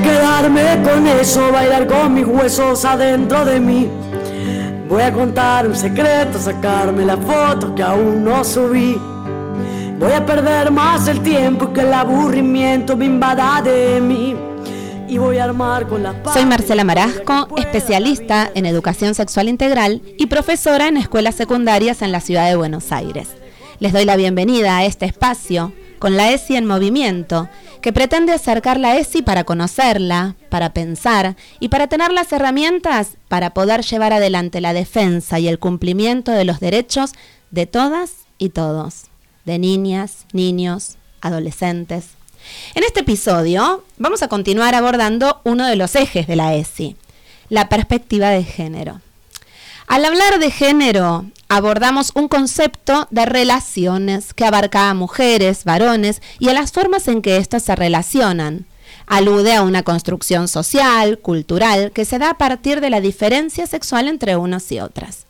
quedarme con eso, bailar con mis huesos adentro de mí. Voy a contar un secreto, sacarme la foto que aún no subí. Voy a perder más el tiempo que el aburrimiento me invada de mí. Y voy a armar con la Soy Marcela Marasco, especialista en educación sexual integral y profesora en escuelas secundarias en la ciudad de Buenos Aires. Les doy la bienvenida a este espacio con la ESI en movimiento, que pretende acercar la ESI para conocerla, para pensar y para tener las herramientas para poder llevar adelante la defensa y el cumplimiento de los derechos de todas y todos, de niñas, niños, adolescentes. En este episodio vamos a continuar abordando uno de los ejes de la ESI, la perspectiva de género. Al hablar de género, abordamos un concepto de relaciones que abarca a mujeres, varones y a las formas en que éstas se relacionan. Alude a una construcción social, cultural, que se da a partir de la diferencia sexual entre unos y otras.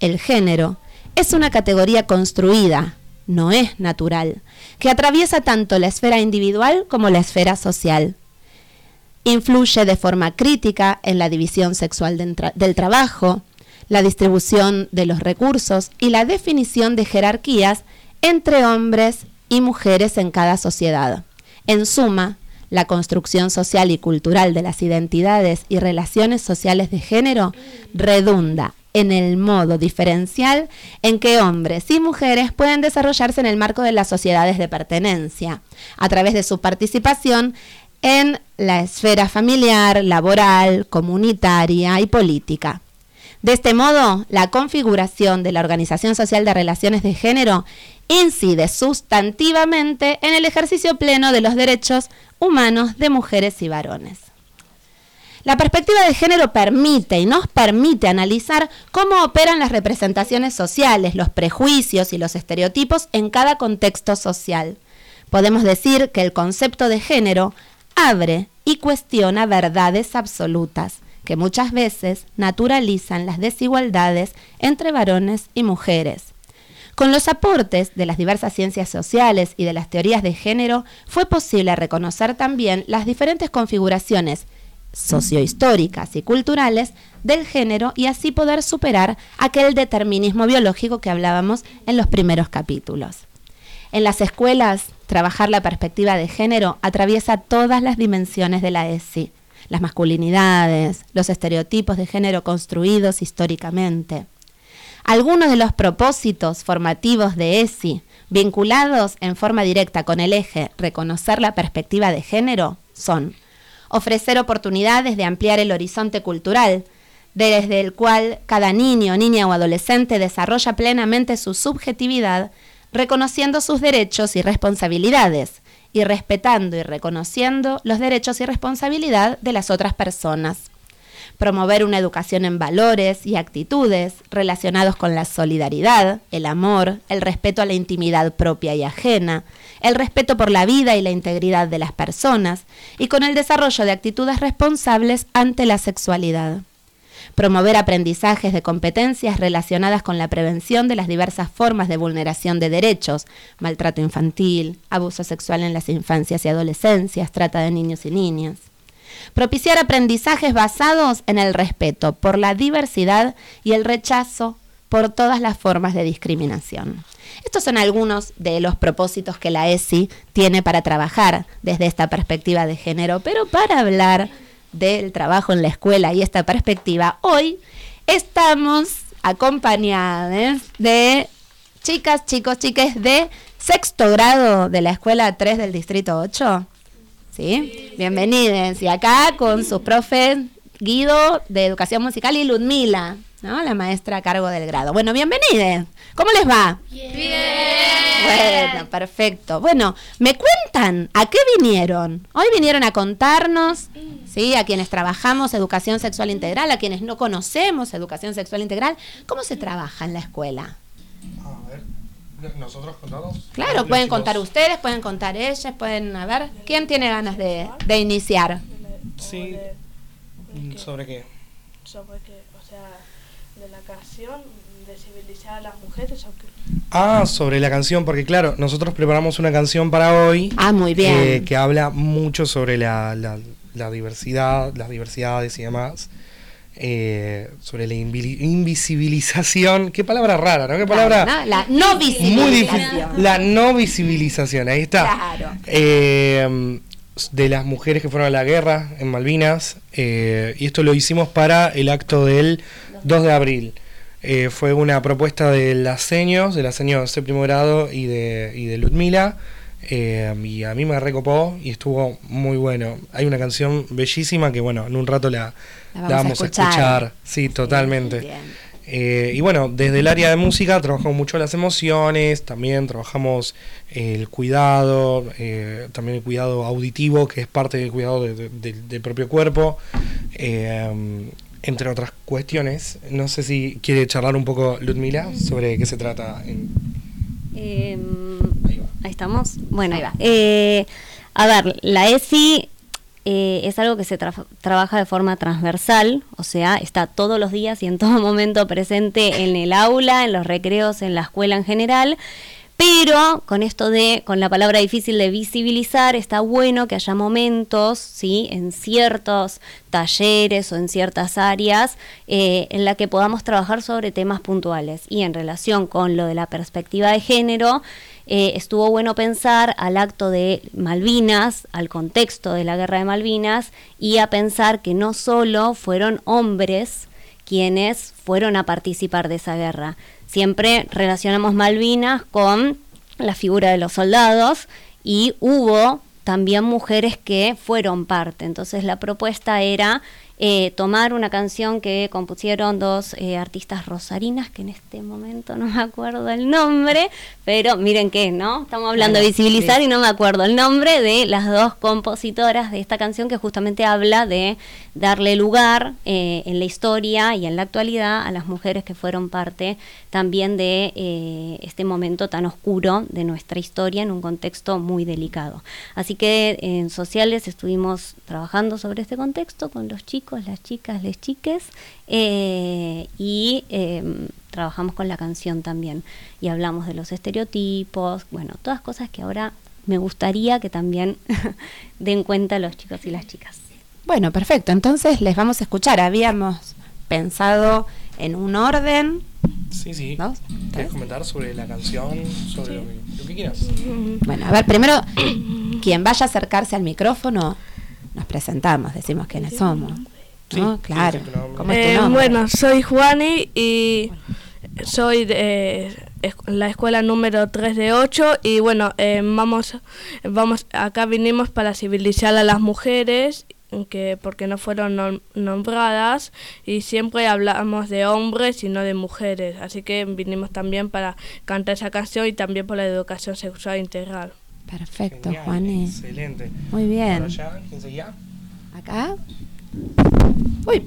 El género es una categoría construida, no es natural, que atraviesa tanto la esfera individual como la esfera social. Influye de forma crítica en la división sexual del trabajo, la distribución de los recursos y la definición de jerarquías entre hombres y mujeres en cada sociedad. En suma, la construcción social y cultural de las identidades y relaciones sociales de género redunda en el modo diferencial en que hombres y mujeres pueden desarrollarse en el marco de las sociedades de pertenencia, a través de su participación en la esfera familiar, laboral, comunitaria y política. De este modo, la configuración de la Organización Social de Relaciones de Género incide sustantivamente en el ejercicio pleno de los derechos humanos de mujeres y varones. La perspectiva de género permite y nos permite analizar cómo operan las representaciones sociales, los prejuicios y los estereotipos en cada contexto social. Podemos decir que el concepto de género abre y cuestiona verdades absolutas que muchas veces naturalizan las desigualdades entre varones y mujeres. Con los aportes de las diversas ciencias sociales y de las teorías de género, fue posible reconocer también las diferentes configuraciones sociohistóricas y culturales del género y así poder superar aquel determinismo biológico que hablábamos en los primeros capítulos. En las escuelas, trabajar la perspectiva de género atraviesa todas las dimensiones de la ESI, las masculinidades, los estereotipos de género construidos históricamente. Algunos de los propósitos formativos de ESI, vinculados en forma directa con el eje reconocer la perspectiva de género, son ofrecer oportunidades de ampliar el horizonte cultural, desde el cual cada niño, niña o adolescente desarrolla plenamente su subjetividad, reconociendo sus derechos y responsabilidades, y respetando y reconociendo los derechos y responsabilidad de las otras personas. Promover una educación en valores y actitudes relacionados con la solidaridad, el amor, el respeto a la intimidad propia y ajena, el respeto por la vida y la integridad de las personas y con el desarrollo de actitudes responsables ante la sexualidad promover aprendizajes de competencias relacionadas con la prevención de las diversas formas de vulneración de derechos, maltrato infantil, abuso sexual en las infancias y adolescencias, trata de niños y niñas. Propiciar aprendizajes basados en el respeto por la diversidad y el rechazo por todas las formas de discriminación. Estos son algunos de los propósitos que la ESI tiene para trabajar desde esta perspectiva de género, pero para hablar del trabajo en la escuela y esta perspectiva, hoy estamos acompañadas de chicas, chicos, chiques de sexto grado de la escuela 3 del distrito 8. ¿Sí? Bienvenidos. Y acá con sus profes Guido de Educación Musical y Ludmila, ¿no? La maestra a cargo del grado. Bueno, bienvenidos. ¿Cómo les va? Bien. Bueno, perfecto. Bueno, ¿me cuentan a qué vinieron? Hoy vinieron a contarnos, ¿sí? A quienes trabajamos educación sexual integral, a quienes no conocemos educación sexual integral, ¿cómo se trabaja en la escuela? A ver, nosotros contamos. Claro, pueden contar ustedes, pueden contar ellas, pueden, a ver, ¿quién tiene ganas de, de iniciar? Sí. ¿Sobre qué? Sobre que, o sea, de la canción de civilizar a las mujeres o qué? Ah, sobre la canción, porque claro, nosotros preparamos una canción para hoy. Ah, muy bien. eh, que habla mucho sobre la, la- la diversidad, las diversidades y demás. Eh, sobre la invisibilización. Qué palabra rara, ¿no? Qué palabra. La no visibilización. La no visibilización, ahí está. Claro. Eh, de las mujeres que fueron a la guerra en Malvinas. Eh, y esto lo hicimos para el acto del 2 de abril. fue una propuesta de las seños, de la señora de séptimo grado y de, y de Ludmila. y a mí me recopó y estuvo muy bueno. Hay una canción bellísima que, bueno, en un rato la, la vamos, a, escuchar. Sí, totalmente. Eh, y bueno, desde el área de música trabajamos mucho las emociones, también trabajamos el cuidado, eh, también el cuidado auditivo, que es parte del cuidado del propio cuerpo, eh, entre otras cuestiones. No sé si quiere charlar un poco Ludmila sobre qué se trata. En... Em, ahí, estamos. Bueno, a ver, la ESI eh, es algo que se trabaja de forma transversal, o sea, está todos los días y en todo momento presente en el aula, en los recreos, en la escuela en general. Pero con esto de, con la palabra difícil de visibilizar, está bueno que haya momentos, ¿sí? En ciertos talleres o en ciertas áreas eh, en la que podamos trabajar sobre temas puntuales. Y en relación con lo de la perspectiva de género, eh, estuvo bueno pensar al acto de Malvinas, al contexto de la guerra de Malvinas, y a pensar que no solo fueron hombres quienes fueron a participar de esa guerra. Siempre relacionamos Malvinas con la figura de los soldados y hubo también mujeres que fueron parte. Entonces la propuesta era eh, tomar una canción que compusieron dos eh, artistas rosarinas, que en este momento no me acuerdo el nombre, pero miren que, ¿no? Estamos hablando de visibilizar y no me acuerdo el nombre de las dos compositoras de esta canción que justamente habla de darle lugar eh, en la historia y en la actualidad a las mujeres que fueron parte también de este momento tan oscuro de nuestra historia en un contexto muy delicado. Así que en sociales estuvimos trabajando sobre este contexto con los chicos las chicas, les chiques, eh, y em, trabajamos con la canción también. Y hablamos de los estereotipos, bueno, todas cosas que ahora me gustaría que también den cuenta los chicos y las chicas. Bueno, perfecto. Entonces les vamos a escuchar. Habíamos pensado en un orden. Sí, sí. ¿Quieres comentar sobre la canción? Sobre lo, que, quieras. Bueno, a ver, primero, quien vaya a acercarse al micrófono, nos presentamos, decimos quiénes somos. Claro. Eh, bueno, soy Juani y soy de la escuela número 3 de 8 y bueno, eh, vamos, vamos, acá vinimos para civilizar a las mujeres que porque no fueron nombradas y siempre hablamos de hombres y no de mujeres, así que vinimos también para cantar esa canción y también por la educación sexual integral. Perfecto, Juani. Excelente. Muy bien. ¿Quién seguía? Acá. Uy,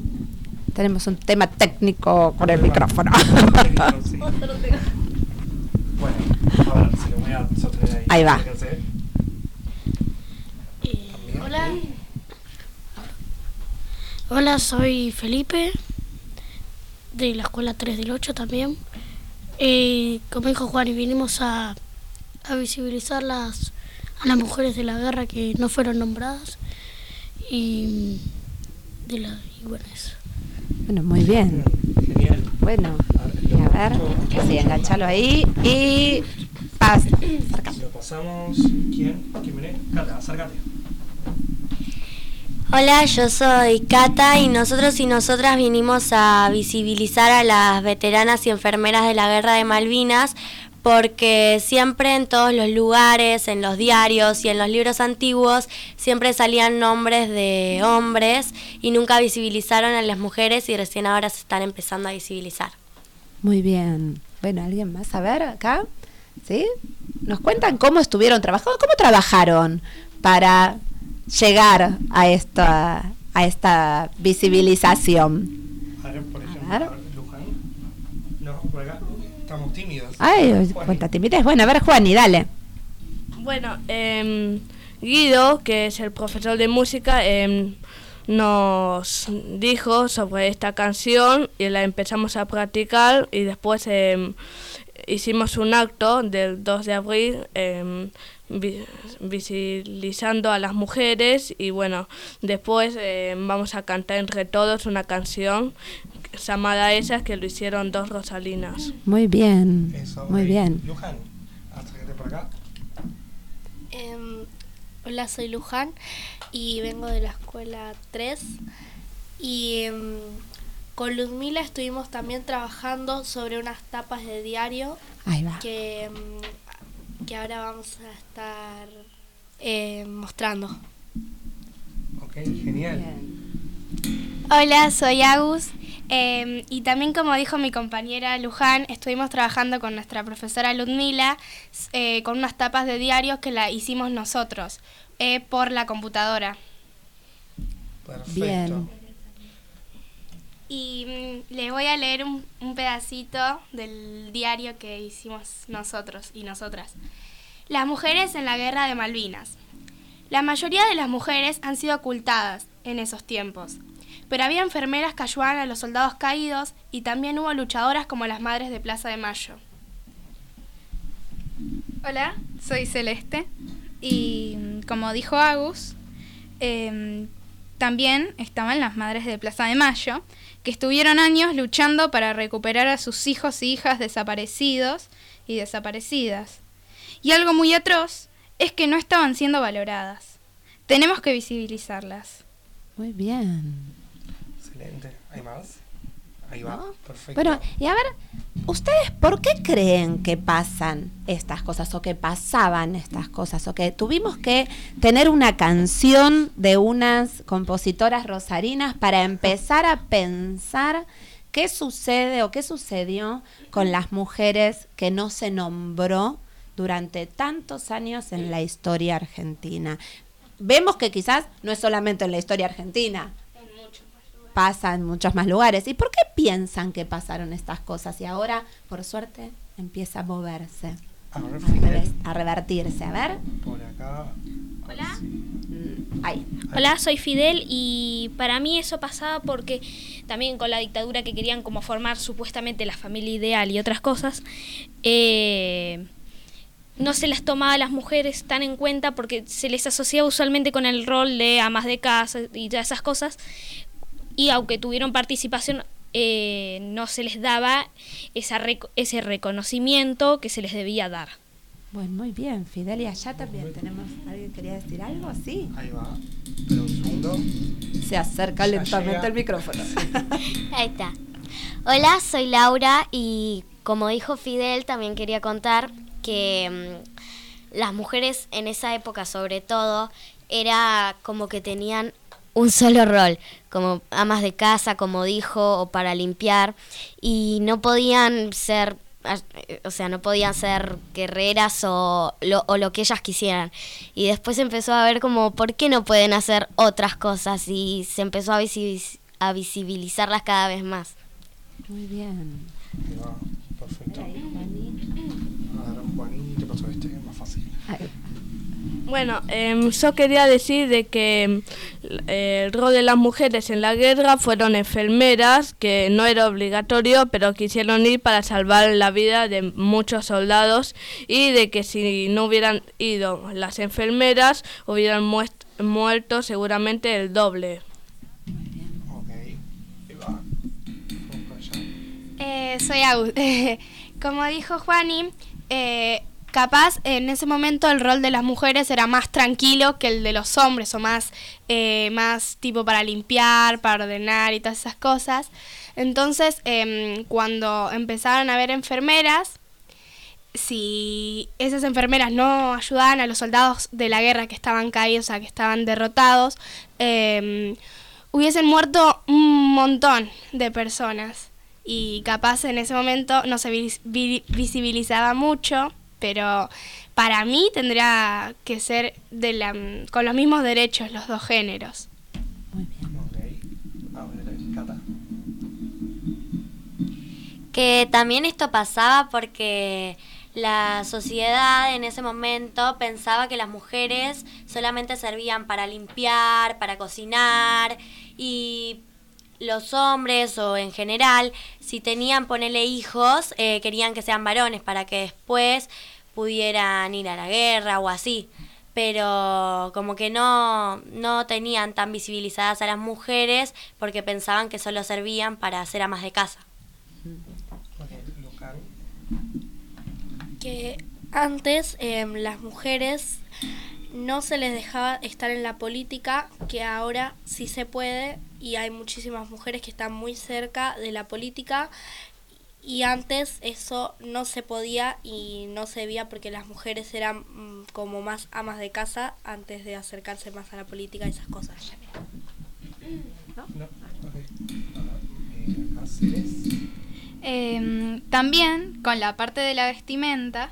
tenemos un tema técnico con el micrófono. Bueno, a ver si lo voy a sostener ahí. Ahí va. hola. Hola, soy Felipe, de la escuela 3 del 8 también. Eh, como dijo Juan, y vinimos a, a visibilizar las, a las mujeres de la guerra que no fueron nombradas. Y de la Bueno, muy bien. Genial. Bueno, a ver, sí, enganchalo ahí y pasa. Lo pasamos. ¿Quién? ¿Quién viene? Cata, acércate. Hola, yo soy Cata y nosotros y nosotras vinimos a visibilizar a las veteranas y enfermeras de la Guerra de Malvinas porque siempre en todos los lugares, en los diarios y en los libros antiguos, siempre salían nombres de hombres y nunca visibilizaron a las mujeres y recién ahora se están empezando a visibilizar. Muy bien. Bueno, ¿alguien más? A ver, acá. ¿Sí? ¿Nos cuentan cómo estuvieron trabajando? ¿Cómo trabajaron para llegar a esta, a esta visibilización? A ver, por ejemplo. Estamos tímidos. Ay, cuánta timidez. Bueno, a ver, Juan, y dale. Bueno, eh, Guido, que es el profesor de música, eh, nos dijo sobre esta canción y la empezamos a practicar y después eh, hicimos un acto del 2 de abril visibilizando a las mujeres y bueno, después eh, vamos a cantar entre todos una canción llamada Esas que lo hicieron dos Rosalinas. Muy bien, muy bien. Luján, por acá. Em, hola, soy Luján y vengo de la escuela 3 y em, con Luzmila estuvimos también trabajando sobre unas tapas de diario Que, em, que ahora vamos a estar eh, mostrando. Ok, genial. Hola, soy Agus em, y también como dijo mi compañera Luján, estuvimos trabajando con nuestra profesora Ludmila eh, con unas tapas de diarios que la hicimos nosotros eh, por la computadora. Bien. Y mm, les voy a leer un, un pedacito del diario que hicimos nosotros y nosotras. Las mujeres en la guerra de Malvinas. La mayoría de las mujeres han sido ocultadas en esos tiempos, pero había enfermeras que ayudaban a los soldados caídos y también hubo luchadoras como las madres de Plaza de Mayo. Hola, soy Celeste y como dijo Agus, em, también estaban las madres de Plaza de Mayo, que estuvieron años luchando para recuperar a sus hijos y hijas desaparecidos y desaparecidas. Y algo muy atroz es que no estaban siendo valoradas. Tenemos que visibilizarlas. Muy bien. Excelente. ¿Hay más? Ahí va. Perfecto. Bueno, y a ver, ¿ustedes por qué creen que pasan estas cosas o que pasaban estas cosas o que tuvimos que tener una canción de unas compositoras rosarinas para empezar a pensar qué sucede o qué sucedió con las mujeres que no se nombró durante tantos años en la historia argentina. Vemos que quizás no es solamente en la historia argentina, pasa en muchos más lugares. ¿Y por qué piensan que pasaron estas cosas y ahora, por suerte, empieza a moverse? A, revertirse. A ver. Por acá. Hola. Mm, ahí. Hola, soy Fidel y para mí eso pasaba porque también con la dictadura que querían como formar supuestamente la familia ideal y otras cosas, eh, no se las tomaba a las mujeres tan en cuenta porque se les asociaba usualmente con el rol de amas de casa y todas esas cosas. Y aunque tuvieron participación, eh, no se les daba esa ese reconocimiento que se les debía dar. Bueno, muy bien, Fidel, y allá también tenemos, ¿alguien quería decir algo? Sí. Ahí va. Pero un segundo. Se acerca lentamente el micrófono. Ahí está. Hola, soy Laura y como dijo Fidel, también quería contar que mm, las mujeres en esa época sobre todo era como que tenían un solo rol, como amas de casa, como dijo, o para limpiar, y no podían ser, o sea, no podían ser guerreras o lo, o lo que ellas quisieran. Y después empezó a ver como, ¿por qué no pueden hacer otras cosas? Y se empezó a, a visibilizarlas cada vez más. Muy bien. Perfecto. Este, bueno, em, yo quería decir de que el rol de las mujeres en la guerra fueron enfermeras, que no era obligatorio, pero quisieron ir para salvar la vida de muchos soldados y de que si no hubieran ido las enfermeras, hubieran muerto seguramente el doble. Eh, soy Agus. Como dijo Juani, eh, capaz en ese momento el rol de las mujeres era más tranquilo que el de los hombres o más, eh, más tipo para limpiar, para ordenar y todas esas cosas. Entonces, em, cuando empezaron a haber enfermeras, si esas enfermeras no ayudaban a los soldados de la guerra que estaban caídos, o sea, que estaban derrotados, em, hubiesen muerto un montón de personas. Y capaz en ese momento no se visibilizaba mucho pero para mí tendría que ser de la, con los mismos derechos los dos géneros. Muy bien. Que también esto pasaba porque la sociedad en ese momento pensaba que las mujeres solamente servían para limpiar, para cocinar y los hombres o en general, si tenían, ponerle hijos, eh, querían que sean varones para que después pudieran ir a la guerra o así. Pero como que no, no tenían tan visibilizadas a las mujeres porque pensaban que solo servían para ser amas de casa. Que antes em, las mujeres no se les dejaba estar en la política, que ahora sí se puede y hay muchísimas mujeres que están muy cerca de la política. Y antes eso no se podía y no se veía porque las mujeres eran mm, como más amas de casa antes de acercarse más a la política y esas cosas. Em, también con la parte de la vestimenta,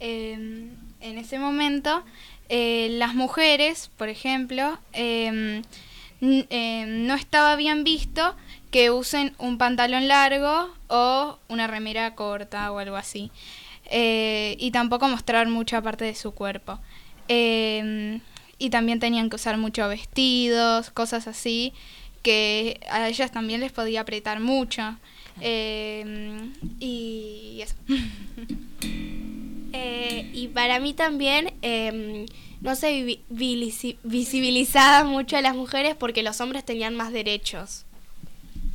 em, en ese momento eh, las mujeres, por ejemplo, em, no estaba bien visto que usen un pantalón largo o una remera corta o algo así. Eh, y tampoco mostrar mucha parte de su cuerpo. y también tenían que usar muchos vestidos, cosas así, que a ellas también les podía apretar mucho. y eso. Eh, y para mí también em, no se visibilizaba mucho a las mujeres porque los hombres tenían más derechos.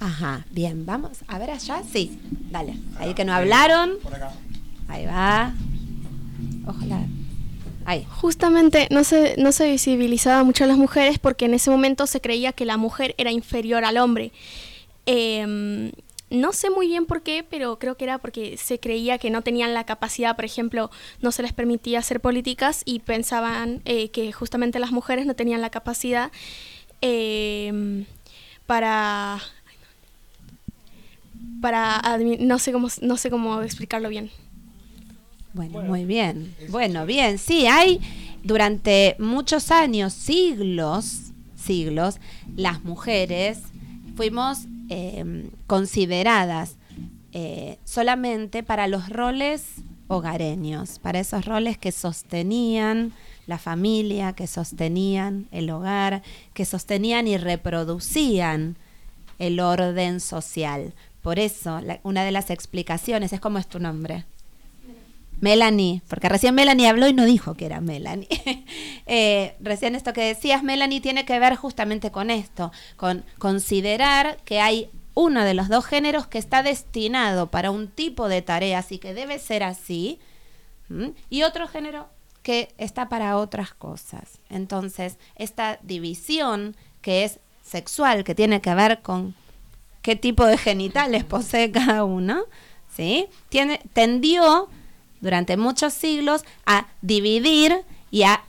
Ajá, bien, vamos a ver allá. Sí, dale. Ahí que no hablaron. Ahí va. Ojalá. Ahí. Justamente no se, no se visibilizaba mucho a las mujeres porque en ese momento se creía que la mujer era inferior al hombre. Eh, no sé muy bien por qué, pero creo que era porque se creía que no tenían la capacidad, por ejemplo, no se les permitía hacer políticas y pensaban eh, que justamente las mujeres no tenían la capacidad em, para para no sé cómo no sé cómo explicarlo bien. Bueno, muy bien. Bueno, bien, sí, hay durante muchos años, siglos, siglos, las mujeres fuimos Em, consideradas eh, solamente para los roles hogareños, para esos roles que sostenían la familia, que sostenían el hogar, que sostenían y reproducían el orden social. Por eso, una de las explicaciones es cómo es tu nombre. Melanie, porque recién Melanie habló y no dijo que era Melanie. Eh, recién esto que decías, Melanie, tiene que ver justamente con esto, con considerar que hay uno de los dos géneros que está destinado para un tipo de tareas y que debe ser así, y otro género que está para otras cosas. Entonces, esta división que es sexual, que tiene que ver con qué tipo de genitales posee cada uno, ¿sí? Tiene, tendió durante muchos siglos a dividir y a,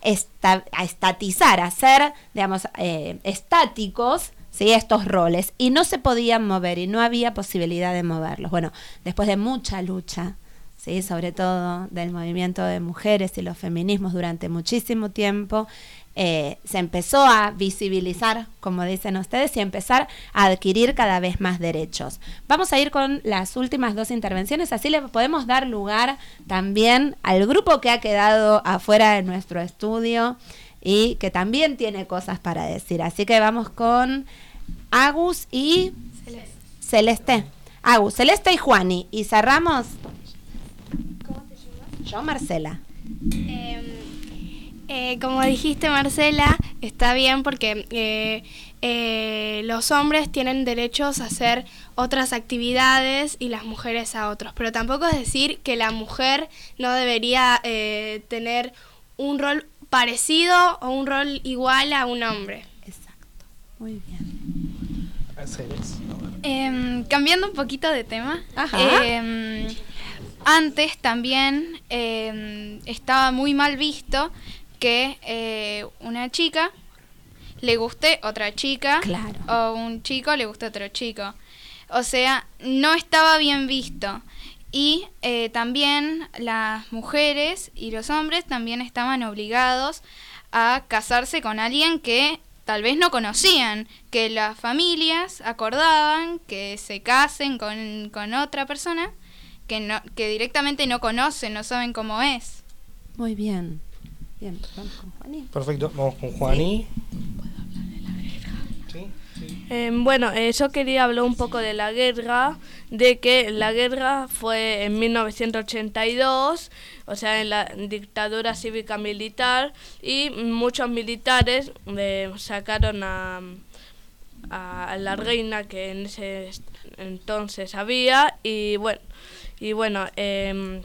estatizar, a ser, digamos, eh, estáticos ¿sí? estos roles y no se podían mover y no había posibilidad de moverlos. Bueno, después de mucha lucha, ¿sí? sobre todo del movimiento de mujeres y los feminismos durante muchísimo tiempo, eh, se empezó a visibilizar, como dicen ustedes, y empezar a adquirir cada vez más derechos. Vamos a ir con las últimas dos intervenciones, así le podemos dar lugar también al grupo que ha quedado afuera de nuestro estudio y que también tiene cosas para decir. Así que vamos con Agus y Celeste. Agus, Celeste y Juani. Y cerramos. ¿Cómo te llamas? Yo, Marcela. Eh, eh, como dijiste, Marcela, está bien porque eh, eh, los hombres tienen derechos a hacer otras actividades y las mujeres a otros. Pero tampoco es decir que la mujer no debería tener un rol parecido o un rol igual a un hombre. Exacto. Muy bien. Em, cambiando un poquito de tema. Em, antes también em, estaba muy mal visto que eh, una chica le guste otra chica o un chico le guste otro chico. O sea, no estaba bien visto. Y eh, también las mujeres y los hombres también estaban obligados a casarse con alguien que tal vez no conocían, que las familias acordaban que se casen con, con otra persona que, no, que directamente no conocen, no saben cómo es. Muy bien. Bien, vamos con Juaní. Perfecto, vamos con Juaní. ¿Puedo hablar de la guerra? ¿Sí? Em, bueno, eh, yo quería hablar un poco de la guerra, de que la guerra fue en 1982, o sea, en la dictadura cívica militar, y muchos militares eh, sacaron a, a, la reina que en ese entonces había, y bueno, y bueno em,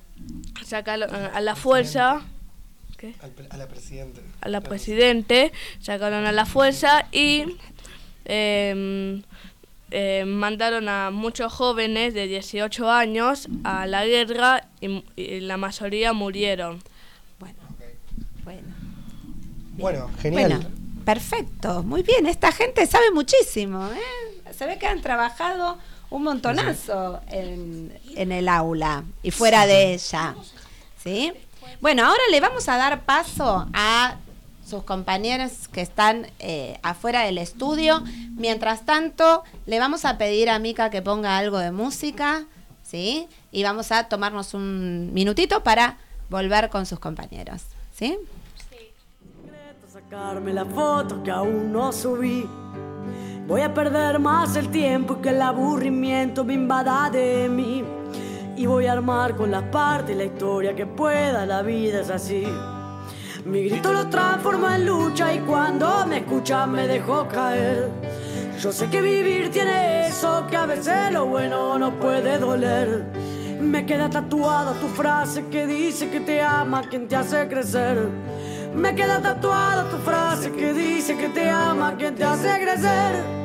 sacaron a la fuerza. A la presidente. A la presidente, sacaron a la fuerza y eh, mandaron a muchos jóvenes de 18 años a la guerra y, la mayoría murieron. Bueno, bueno. Bueno, genial. perfecto, muy bien. Esta gente sabe muchísimo. ¿eh? Se ve que han trabajado un montonazo en, en el aula y fuera de ella. ¿Sí? Bueno, ahora le vamos a dar paso a sus compañeros que están eh, afuera del estudio. Mientras tanto, le vamos a pedir a Mica que ponga algo de música, ¿sí? Y vamos a tomarnos un minutito para volver con sus compañeros, ¿sí? Sí. Sacarme la foto que aún no subí. Voy a perder más el tiempo que el aburrimiento me de mí. Y voy a armar con las partes la historia que pueda, la vida es así. Mi grito lo transforma en lucha y cuando me escucha me dejó caer. Yo sé que vivir tiene eso, que a veces lo bueno no puede doler. Me queda tatuada tu frase que dice que te ama quien te hace crecer. Me queda tatuada tu frase que dice que te ama quien te hace crecer.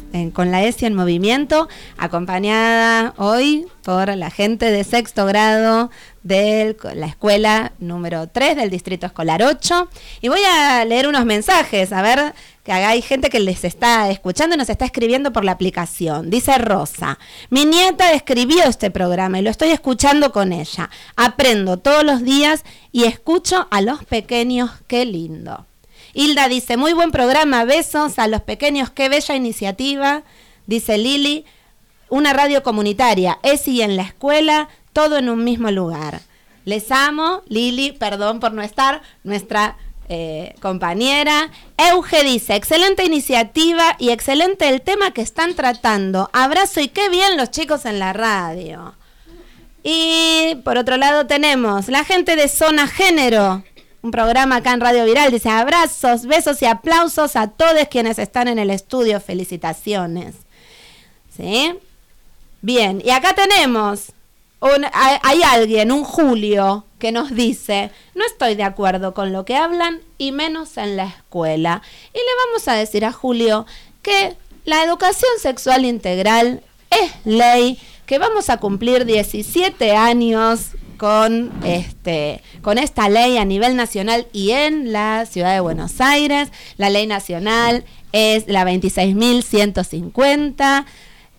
con la ESI en movimiento, acompañada hoy por la gente de sexto grado de la escuela número 3 del Distrito Escolar 8. Y voy a leer unos mensajes, a ver que hay gente que les está escuchando y nos está escribiendo por la aplicación. Dice Rosa, mi nieta escribió este programa y lo estoy escuchando con ella. Aprendo todos los días y escucho a los pequeños, qué lindo. Hilda dice, muy buen programa, besos a los pequeños, qué bella iniciativa. Dice Lili, una radio comunitaria, ESI en la escuela, todo en un mismo lugar. Les amo, Lili, perdón por no estar, nuestra eh, compañera. Euge dice, excelente iniciativa y excelente el tema que están tratando. Abrazo y qué bien los chicos en la radio. Y por otro lado tenemos la gente de Zona Género, un programa acá en Radio Viral. Dice, abrazos, besos y aplausos a todos quienes están en el estudio. Felicitaciones. ¿Sí? Bien, y acá tenemos hay alguien, un Julio, que nos dice, no estoy de acuerdo con lo que hablan y menos en la escuela. Y le vamos a decir a Julio que la educación sexual integral es ley, que vamos a cumplir 17 años con, este, con esta ley a nivel nacional y en la ciudad de Buenos Aires. La ley nacional es la 26.150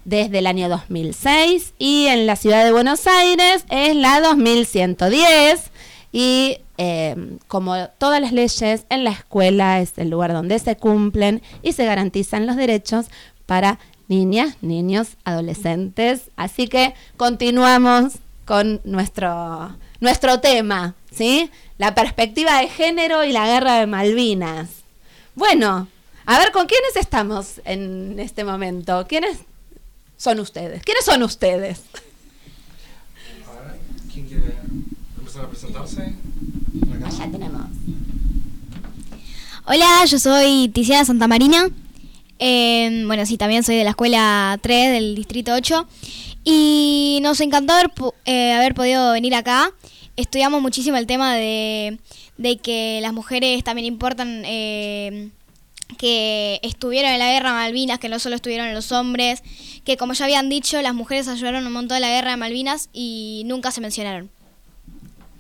desde el año 2006 y en la ciudad de Buenos Aires es la 2110 y em, como todas las leyes en la escuela es el lugar donde se cumplen y se garantizan los derechos para niñas, niños, adolescentes. Así que continuamos con nuestro, nuestro tema, ¿sí? La perspectiva de género y la guerra de Malvinas. Bueno, a ver, ¿con quiénes estamos en este momento? ¿Quiénes son ustedes. ¿Quiénes son ustedes? ¿Quién quiere empezar a presentarse? Allá tenemos. Hola, yo soy Tiziana Santamarina. Eh, bueno, sí, también soy de la escuela 3 del distrito 8. Y nos encantó haber, eh, haber podido venir acá. Estudiamos muchísimo el tema de, de que las mujeres también importan, eh, que estuvieron en la guerra de Malvinas, que no solo estuvieron los hombres, que como ya habían dicho, las mujeres ayudaron un montón en la guerra de Malvinas y nunca se mencionaron.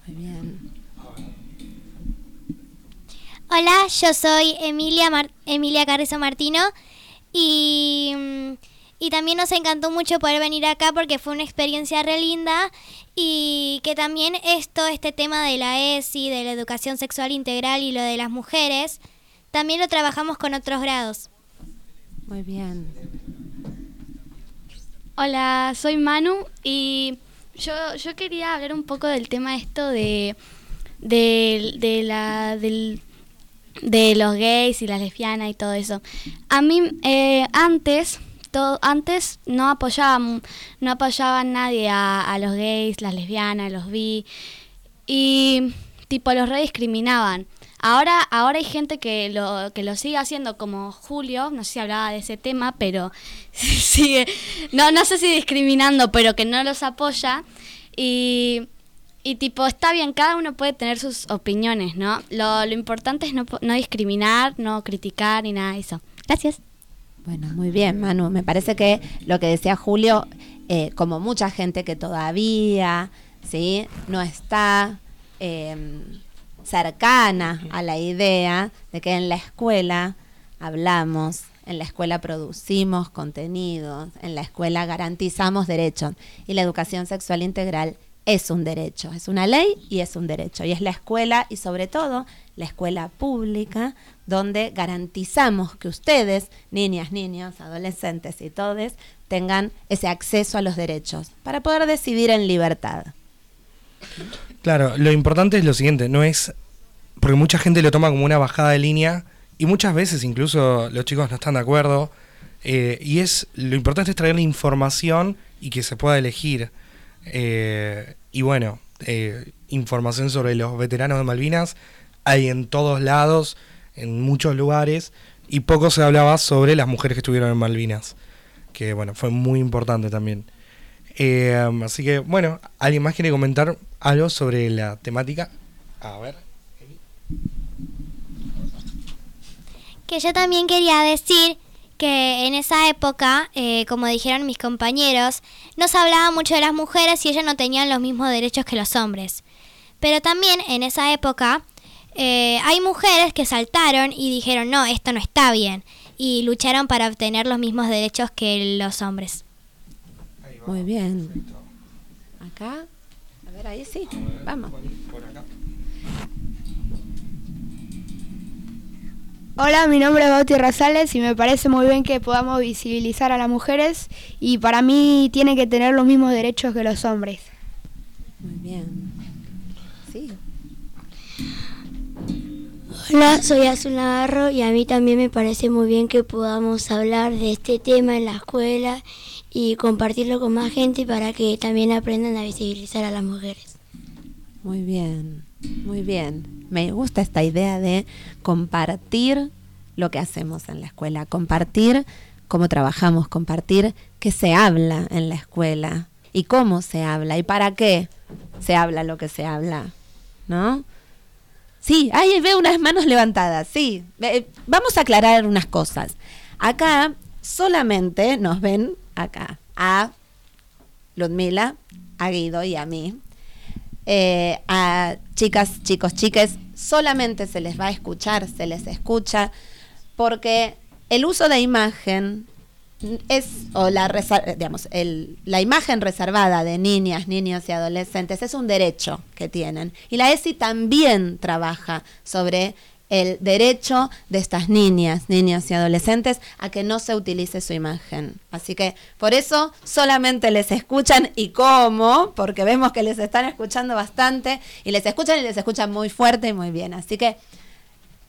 Muy bien. Hola, yo soy Emilia, Emilia Carrizo Martino y, y, también nos encantó mucho poder venir acá porque fue una experiencia re linda y que también esto, este tema de la ESI, de la educación sexual integral y lo de las mujeres, también lo trabajamos con otros grados. Muy bien. Hola, soy Manu y yo, yo quería hablar un poco del tema esto de, de, de la, del de los gays y las lesbianas y todo eso. A mí eh, antes antes no apoyaban no apoyaban nadie a, los gays, las lesbianas, los bi y tipo los rediscriminaban. Ahora ahora hay gente que lo que lo sigue haciendo como Julio, no sé si hablaba de ese tema, pero sigue no no sé si discriminando, pero que no los apoya y y tipo, está bien, cada uno puede tener sus opiniones, ¿no? Lo, lo importante es no, no discriminar, no criticar ni nada de eso. Gracias. Bueno, muy bien, Manu. Me parece que lo que decía Julio, eh, como mucha gente que todavía, ¿sí? No está em, cercana a la idea de que en la escuela hablamos, en la escuela producimos contenidos, en la escuela garantizamos derechos y la educación sexual integral es un derecho, es una ley y es un derecho. Y es la escuela y sobre todo la escuela pública donde garantizamos que ustedes, niñas, niños, adolescentes y todos, tengan ese acceso a los derechos para poder decidir en libertad. Claro, lo importante es lo siguiente, no es porque mucha gente lo toma como una bajada de línea y muchas veces incluso los chicos no están de acuerdo eh, y es lo importante es traer la información y que se pueda elegir. Eh, y bueno, eh, información sobre los veteranos de Malvinas hay en todos lados, en muchos lugares, y poco se hablaba sobre las mujeres que estuvieron en Malvinas, que bueno, fue muy importante también. Eh, así que bueno, ¿alguien más quiere comentar algo sobre la temática? A ver. Que yo también quería decir que en esa época, eh, como dijeron mis compañeros, no se hablaba mucho de las mujeres y ellas no tenían los mismos derechos que los hombres. Pero también en esa época eh, hay mujeres que saltaron y dijeron, no, esto no está bien, y lucharon para obtener los mismos derechos que los hombres. Muy bien. Acá, a ver, ahí sí, vamos. Hola, mi nombre es Bauti Razales y me parece muy bien que podamos visibilizar a las mujeres y para mí tienen que tener los mismos derechos que los hombres. Muy bien. Sí. Hola, soy Azul Navarro y a mí también me parece muy bien que podamos hablar de este tema en la escuela y compartirlo con más gente para que también aprendan a visibilizar a las mujeres. Muy bien, muy bien me gusta esta idea de compartir lo que hacemos en la escuela, compartir cómo trabajamos, compartir qué se habla en la escuela y cómo se habla y para qué se habla lo que se habla, ¿no? Sí, ahí veo unas manos levantadas, sí. Vamos a aclarar unas cosas. Acá solamente nos ven acá a Ludmila, a Guido y a mí. Eh, a chicas, chicos, chiques, solamente se les va a escuchar, se les escucha, porque el uso de imagen es, o la, digamos, el, la imagen reservada de niñas, niños y adolescentes es un derecho que tienen. Y la ESI también trabaja sobre el derecho de estas niñas, niños y adolescentes a que no se utilice su imagen. Así que por eso solamente les escuchan y cómo, porque vemos que les están escuchando bastante y les escuchan y les escuchan muy fuerte y muy bien. Así que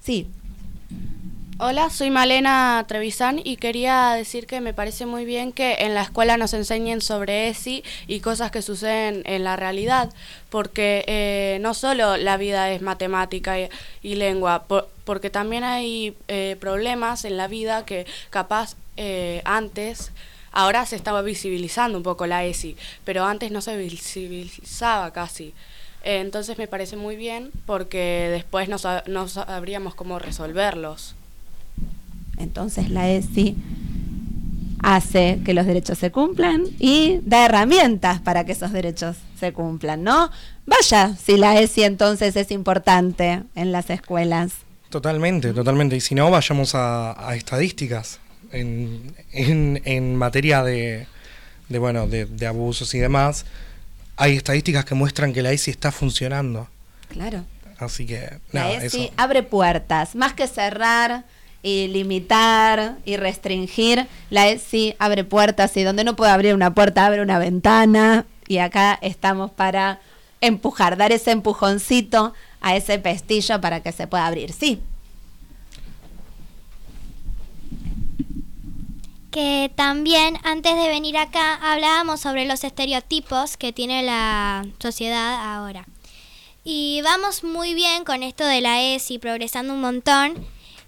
sí. Hola, soy Malena Trevisan y quería decir que me parece muy bien que en la escuela nos enseñen sobre ESI y cosas que suceden en la realidad, porque eh, no solo la vida es matemática y, lengua, porque también hay eh, problemas en la vida que capaz eh, antes ahora se estaba visibilizando un poco la ESI, pero antes no se visibilizaba casi. entonces me parece muy bien porque después no, no sabríamos cómo resolverlos. Entonces la ESI hace que los derechos se cumplan y da herramientas para que esos derechos se cumplan, ¿no? Vaya, si la ESI entonces es importante en las escuelas. Totalmente, totalmente. Y si no, vayamos a, estadísticas en, en, materia de, de bueno, de, de, abusos y demás. Hay estadísticas que muestran que la ESI está funcionando. Claro. Así que, la ESI abre puertas, más que cerrar y limitar y restringir, la ESI abre puertas y donde no puede abrir una puerta, abre una ventana y acá estamos para empujar, dar ese empujoncito a ese pestillo para que se pueda abrir. Sí. Que también antes de venir acá hablábamos sobre los estereotipos que tiene la sociedad ahora. Y vamos muy bien con esto de la ESI, progresando un montón.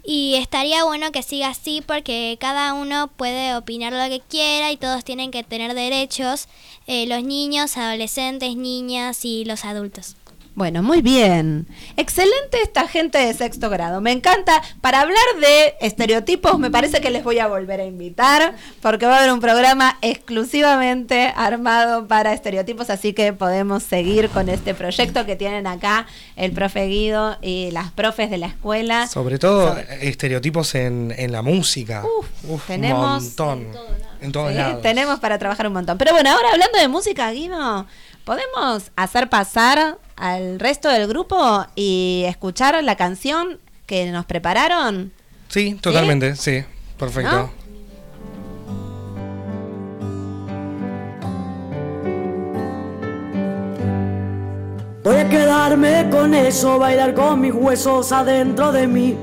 Y estaría bueno que siga así porque cada uno puede opinar lo que quiera y todos tienen que tener derechos, eh, los niños, adolescentes, niñas y los adultos. Bueno, muy bien. Excelente esta gente de sexto grado. Me encanta. Para hablar de estereotipos, me parece que les voy a volver a invitar, porque va a haber un programa exclusivamente armado para estereotipos, así que podemos seguir con este proyecto que tienen acá el profe Guido y las profes de la escuela. Sobre todo estereotipos en, la música. Uf, tenemos un montón. En todos lados. Tenemos para trabajar un montón. Pero bueno, ahora hablando de música, Guido, ¿podemos hacer pasar al resto del grupo y escuchar la canción que nos prepararon? Sí, totalmente, sí, perfecto. Voy a quedarme con eso, bailar con mis huesos adentro de mí.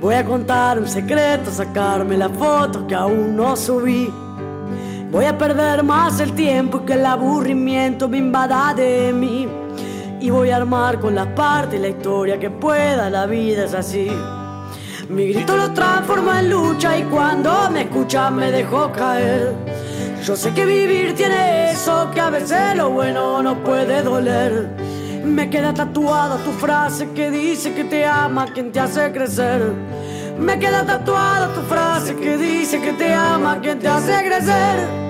Voy a contar un secreto, sacarme la foto que aún no subí. Voy a perder más el tiempo y que el aburrimiento me invada de mí y voy a armar con las partes la historia que pueda, la vida es así. Mi grito lo transforma en lucha y cuando me escucha me dejó caer. Yo sé que vivir tiene eso, que a veces lo bueno no puede doler. Me queda tatuada tu frase que dice que te ama quien te hace crecer. Me queda tatuada tu frase que dice que te ama quien te hace crecer.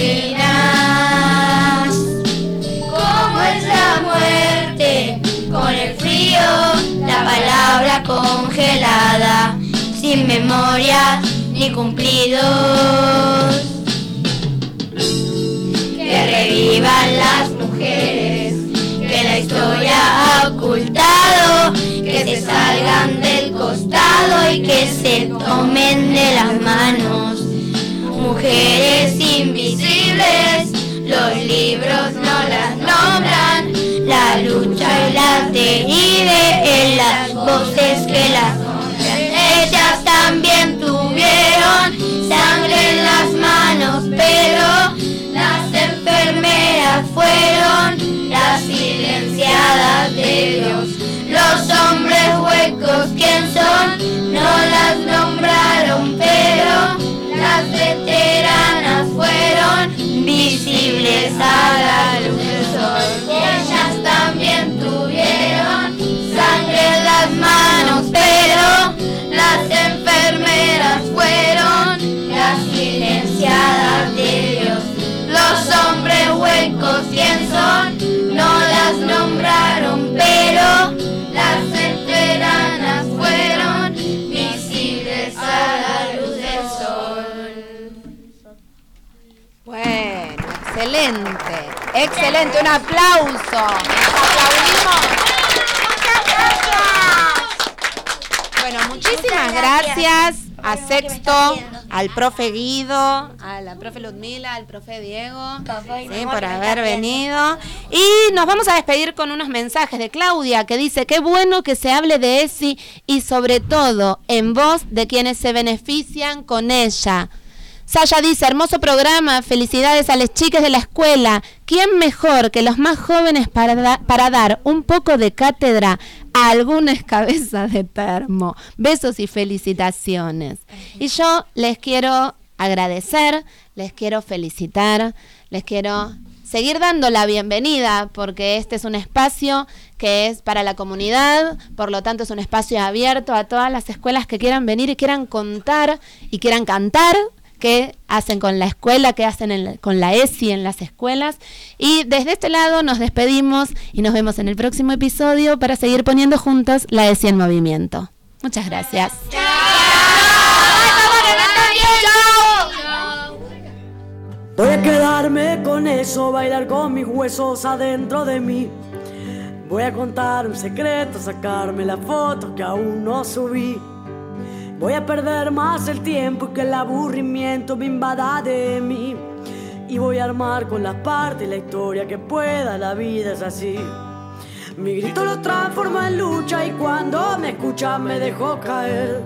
Malvinas. ¿Cómo es la muerte? Con el frío, la palabra congelada, sin memoria ni cumplidos. Que revivan las mujeres, que la historia ha ocultado, que se salgan del costado y que se tomen de las manos. Mujeres invisibles, los libros no las nombran, la lucha y la divide en las voces que las nombran. Ellas también tuvieron sangre en las manos, pero las enfermeras fueron las silenciadas de Dios. Los hombres huecos, ¿quién son? No las nombraron, pero las veteranas excelente, excelente, un aplauso. Aplaudimos. Bueno, muchísimas gracias a Sexto, al profe Guido, a la profe Ludmila, al profe Diego, sí, por haber venido. Y nos vamos a despedir con unos mensajes de Claudia que dice, qué bueno que se hable de ESI y sobre todo en voz de quienes se benefician con ella. Saya dice, hermoso programa, felicidades a las chicas de la escuela. ¿Quién mejor que los más jóvenes para, para dar un poco de cátedra a algunas cabezas de termo? Besos y felicitaciones. Y yo les quiero agradecer, les quiero felicitar, les quiero seguir dando la bienvenida porque este es un espacio que es para la comunidad, por lo tanto es un espacio abierto a todas las escuelas que quieran venir y quieran contar y quieran cantar qué hacen con la escuela, qué hacen con la ESI en las escuelas. Y desde este lado nos despedimos y nos vemos en el próximo episodio para seguir poniendo juntos la ESI en movimiento. Muchas gracias. Voy a quedarme con eso, bailar con mis huesos adentro de mí. Voy a contar un secreto, sacarme la foto que aún no subí. Voy a perder más el tiempo que el aburrimiento me invada de mí. Y voy a armar con las partes la historia que pueda, la vida es así. Mi grito lo transforma en lucha y cuando me escucha me dejo caer.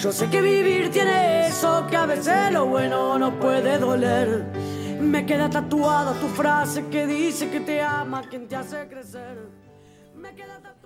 Yo sé que vivir tiene eso, que a veces lo bueno no puede doler. Me queda tatuada tu frase que dice que te ama quien te hace crecer. Me queda.